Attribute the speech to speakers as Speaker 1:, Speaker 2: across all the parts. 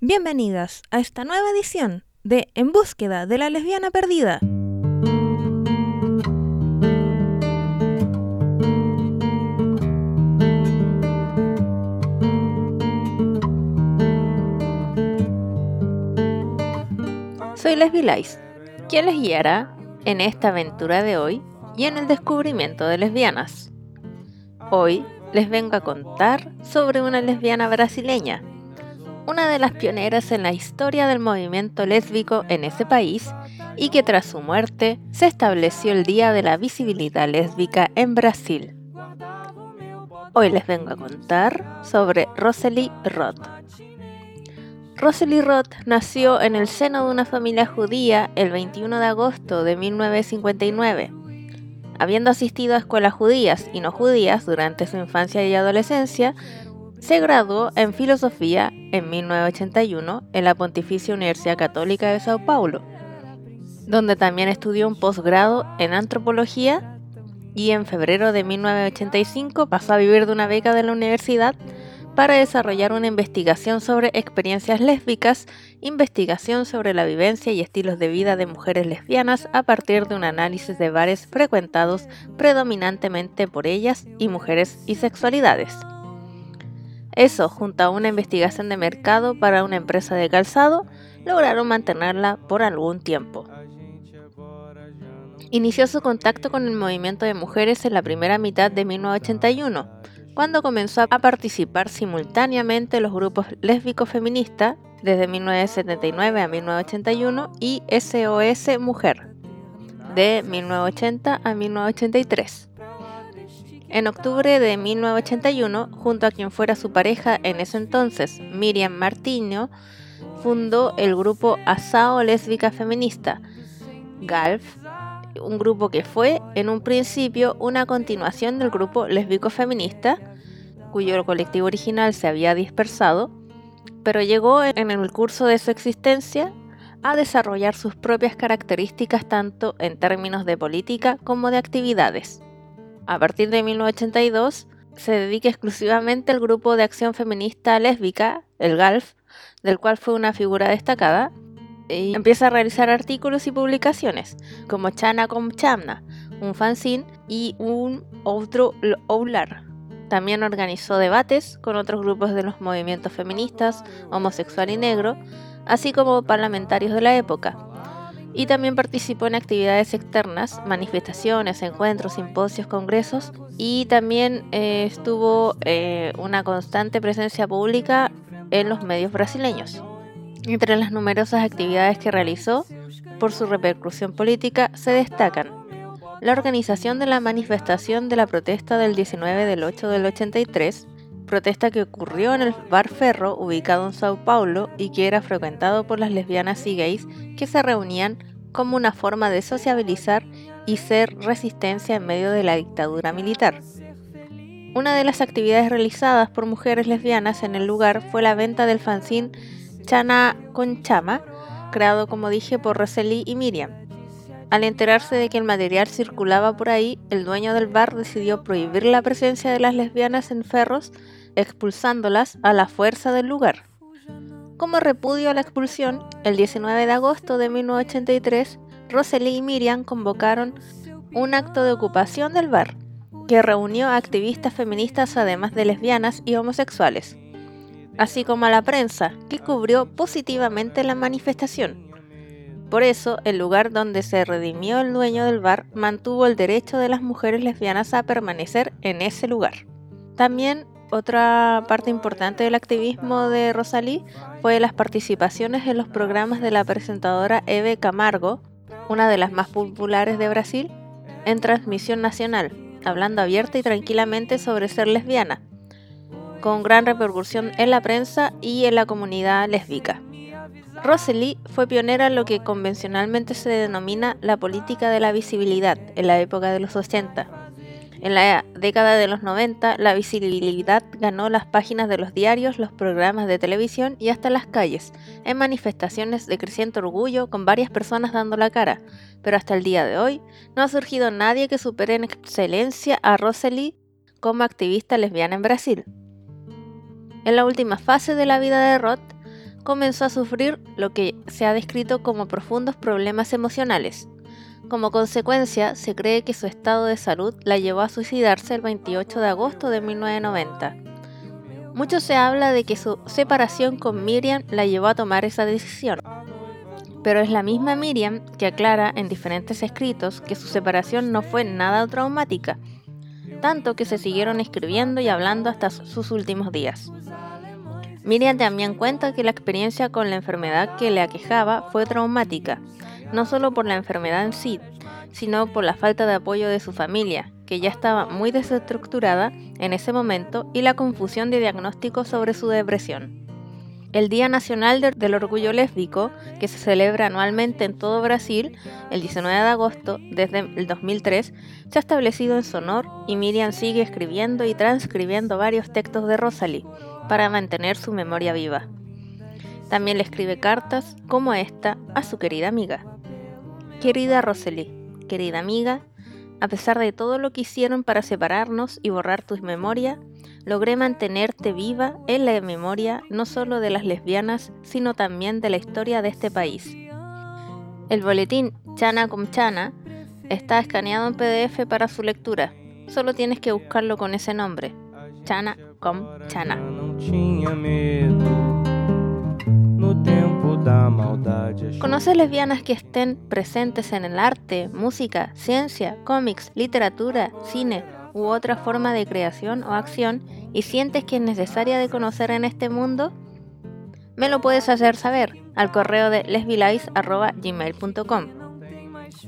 Speaker 1: Bienvenidas a esta nueva edición de En búsqueda de la lesbiana perdida. Soy Lesbi Lais, quien les guiará en esta aventura de hoy y en el descubrimiento de lesbianas. Hoy les vengo a contar sobre una lesbiana brasileña, una de las pioneras en la historia del movimiento lésbico en ese país y que tras su muerte se estableció el Día de la Visibilidad Lésbica en Brasil. Hoy les vengo a contar sobre Rosalie Roth. Rosalie Roth nació en el seno de una familia judía el 21 de agosto de 1959. Habiendo asistido a escuelas judías y no judías durante su infancia y adolescencia, se graduó en filosofía en 1981 en la Pontificia Universidad Católica de Sao Paulo, donde también estudió un posgrado en antropología y en febrero de 1985 pasó a vivir de una beca de la universidad para desarrollar una investigación sobre experiencias lésbicas, investigación sobre la vivencia y estilos de vida de mujeres lesbianas a partir de un análisis de bares frecuentados predominantemente por ellas y mujeres y sexualidades. Eso, junto a una investigación de mercado para una empresa de calzado, lograron mantenerla por algún tiempo. Inició su contacto con el movimiento de mujeres en la primera mitad de 1981 cuando comenzó a participar simultáneamente en los grupos lésbicos feministas desde 1979 a 1981 y SOS Mujer de 1980 a 1983. En octubre de 1981, junto a quien fuera su pareja en ese entonces, Miriam Martino, fundó el grupo Asao Lésbica Feminista, GALF, un grupo que fue en un principio una continuación del grupo lésbico feminista, cuyo colectivo original se había dispersado, pero llegó en el curso de su existencia a desarrollar sus propias características tanto en términos de política como de actividades. A partir de 1982 se dedica exclusivamente al grupo de acción feminista lésbica, el GALF, del cual fue una figura destacada, y empieza a realizar artículos y publicaciones, como Chana con Chamna, un fanzine y un otro Oular. También organizó debates con otros grupos de los movimientos feministas, homosexual y negro, así como parlamentarios de la época. Y también participó en actividades externas, manifestaciones, encuentros, simposios, congresos y también eh, estuvo eh, una constante presencia pública en los medios brasileños. Entre las numerosas actividades que realizó, por su repercusión política, se destacan la organización de la manifestación de la protesta del 19 del 8 del 83, protesta que ocurrió en el Bar Ferro ubicado en Sao Paulo y que era frecuentado por las lesbianas y gays que se reunían como una forma de sociabilizar y ser resistencia en medio de la dictadura militar. Una de las actividades realizadas por mujeres lesbianas en el lugar fue la venta del fanzine Chana con Chama, creado como dije por Roseli y Miriam. Al enterarse de que el material circulaba por ahí, el dueño del bar decidió prohibir la presencia de las lesbianas en ferros, expulsándolas a la fuerza del lugar. Como repudio a la expulsión, el 19 de agosto de 1983, Roseli y Miriam convocaron un acto de ocupación del bar, que reunió a activistas feministas además de lesbianas y homosexuales así como a la prensa, que cubrió positivamente la manifestación. Por eso, el lugar donde se redimió el dueño del bar mantuvo el derecho de las mujeres lesbianas a permanecer en ese lugar. También otra parte importante del activismo de Rosalí fue las participaciones en los programas de la presentadora Eve Camargo, una de las más populares de Brasil, en transmisión nacional, hablando abierta y tranquilamente sobre ser lesbiana, con gran repercusión en la prensa y en la comunidad lésbica. Rosalie fue pionera en lo que convencionalmente se denomina la política de la visibilidad en la época de los 80. En la década de los 90, la visibilidad ganó las páginas de los diarios, los programas de televisión y hasta las calles, en manifestaciones de creciente orgullo con varias personas dando la cara. Pero hasta el día de hoy, no ha surgido nadie que supere en excelencia a Rosalie como activista lesbiana en Brasil. En la última fase de la vida de Roth, comenzó a sufrir lo que se ha descrito como profundos problemas emocionales. Como consecuencia, se cree que su estado de salud la llevó a suicidarse el 28 de agosto de 1990. Mucho se habla de que su separación con Miriam la llevó a tomar esa decisión. Pero es la misma Miriam que aclara en diferentes escritos que su separación no fue nada traumática, tanto que se siguieron escribiendo y hablando hasta sus últimos días. Miriam también cuenta que la experiencia con la enfermedad que le aquejaba fue traumática, no solo por la enfermedad en sí, sino por la falta de apoyo de su familia, que ya estaba muy desestructurada en ese momento, y la confusión de diagnósticos sobre su depresión. El Día Nacional del Orgullo Lésbico, que se celebra anualmente en todo Brasil, el 19 de agosto desde el 2003, se ha establecido en su honor y Miriam sigue escribiendo y transcribiendo varios textos de Rosalie, para mantener su memoria viva. También le escribe cartas como esta a su querida amiga. Querida Rosalie, querida amiga, a pesar de todo lo que hicieron para separarnos y borrar tu memoria, logré mantenerte viva en la memoria no solo de las lesbianas, sino también de la historia de este país. El boletín Chana con Chana está escaneado en PDF para su lectura. Solo tienes que buscarlo con ese nombre, Chana com Chana. ¿Conoces lesbianas que estén presentes en el arte, música, ciencia, cómics, literatura, cine u otra forma de creación o acción y sientes que es necesaria de conocer en este mundo? Me lo puedes hacer saber al correo de lesbilice.gmail.com.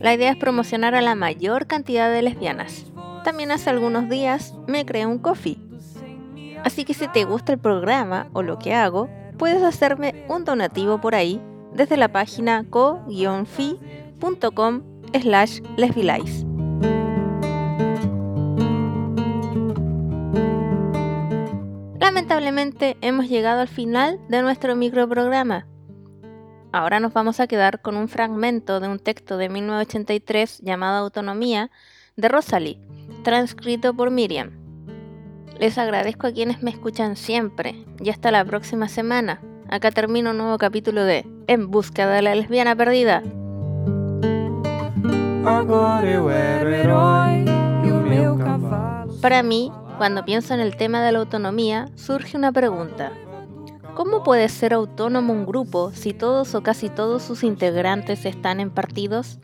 Speaker 1: La idea es promocionar a la mayor cantidad de lesbianas. También hace algunos días me creé un coffee Así que si te gusta el programa o lo que hago, puedes hacerme un donativo por ahí desde la página co-fi.com slash lesbilice. Lamentablemente hemos llegado al final de nuestro microprograma. Ahora nos vamos a quedar con un fragmento de un texto de 1983 llamado Autonomía de Rosalie, transcrito por Miriam. Les agradezco a quienes me escuchan siempre y hasta la próxima semana. Acá termino un nuevo capítulo de En busca de la lesbiana perdida. Para mí, cuando pienso en el tema de la autonomía, surge una pregunta. ¿Cómo puede ser autónomo un grupo si todos o casi todos sus integrantes están en partidos?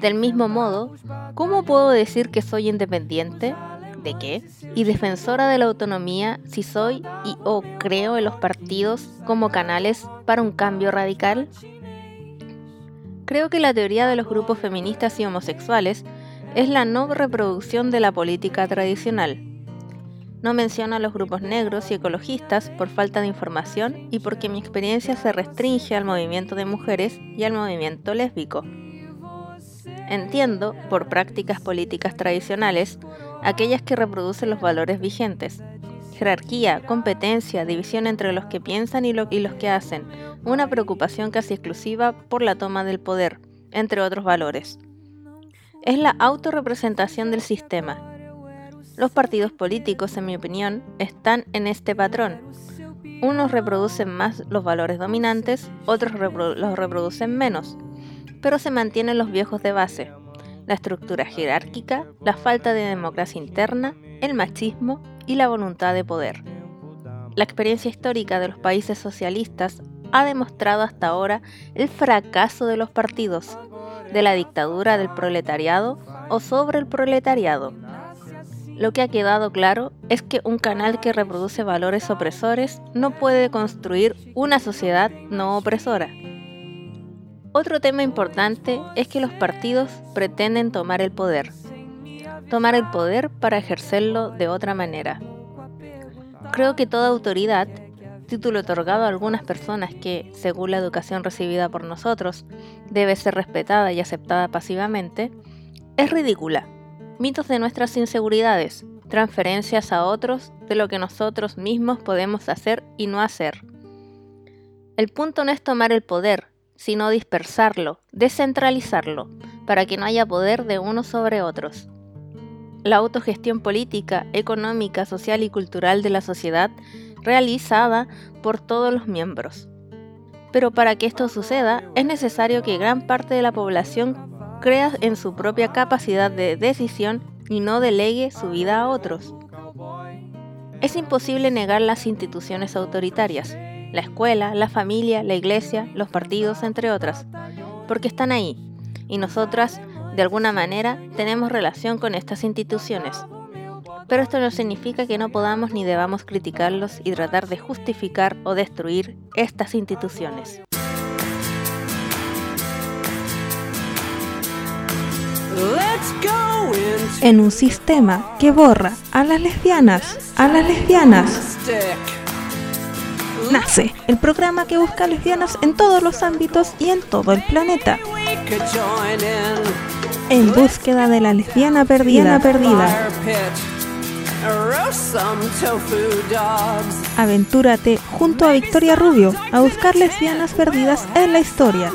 Speaker 1: Del mismo modo, ¿cómo puedo decir que soy independiente? ¿De qué? Y defensora de la autonomía si soy y o creo en los partidos como canales para un cambio radical. Creo que la teoría de los grupos feministas y homosexuales es la no reproducción de la política tradicional. No menciona a los grupos negros y ecologistas por falta de información y porque mi experiencia se restringe al movimiento de mujeres y al movimiento lésbico. Entiendo, por prácticas políticas tradicionales, aquellas que reproducen los valores vigentes. Jerarquía, competencia, división entre los que piensan y, los que hacen, una preocupación casi exclusiva por la toma del poder, entre otros valores. Es la autorrepresentación del sistema. Los partidos políticos, en mi opinión, están en este patrón. Unos reproducen más los valores dominantes, otros los reproducen menos, pero se mantienen los viejos de base, la estructura jerárquica, la falta de democracia interna, el machismo y la voluntad de poder. La experiencia histórica de los países socialistas ha demostrado hasta ahora el fracaso de los partidos, de la dictadura del proletariado o sobre el proletariado. Lo que ha quedado claro es que un canal que reproduce valores opresores no puede construir una sociedad no opresora. Otro tema importante es que los partidos pretenden tomar el poder. Tomar el poder para ejercerlo de otra manera. Creo que toda autoridad, título otorgado a algunas personas que, según la educación recibida por nosotros, debe ser respetada y aceptada pasivamente, es ridícula. Mitos de nuestras inseguridades, transferencias a otros de lo que nosotros mismos podemos hacer y no hacer. El punto no es tomar el poder, sino dispersarlo, descentralizarlo, para que no haya poder de unos sobre otros. La autogestión política, económica, social y cultural de la sociedad realizada por todos los miembros. Pero para que esto suceda es necesario que gran parte de la población crea en su propia capacidad de decisión y no delegue su vida a otros. Es imposible negar las instituciones autoritarias, la escuela, la familia, la iglesia, los partidos, entre otras, porque están ahí, y nosotras, de alguna manera, tenemos relación con estas instituciones. Pero esto no significa que no podamos ni debamos criticarlos y tratar de justificar o destruir estas instituciones.
Speaker 2: En un sistema que borra a las lesbianas, a las lesbianas nace, el programa que busca lesbianas en todos los ámbitos y en todo el planeta. En búsqueda de la lesbiana perdida, perdida. Aventúrate junto a Victoria Rubio a buscar lesbianas perdidas en la historia.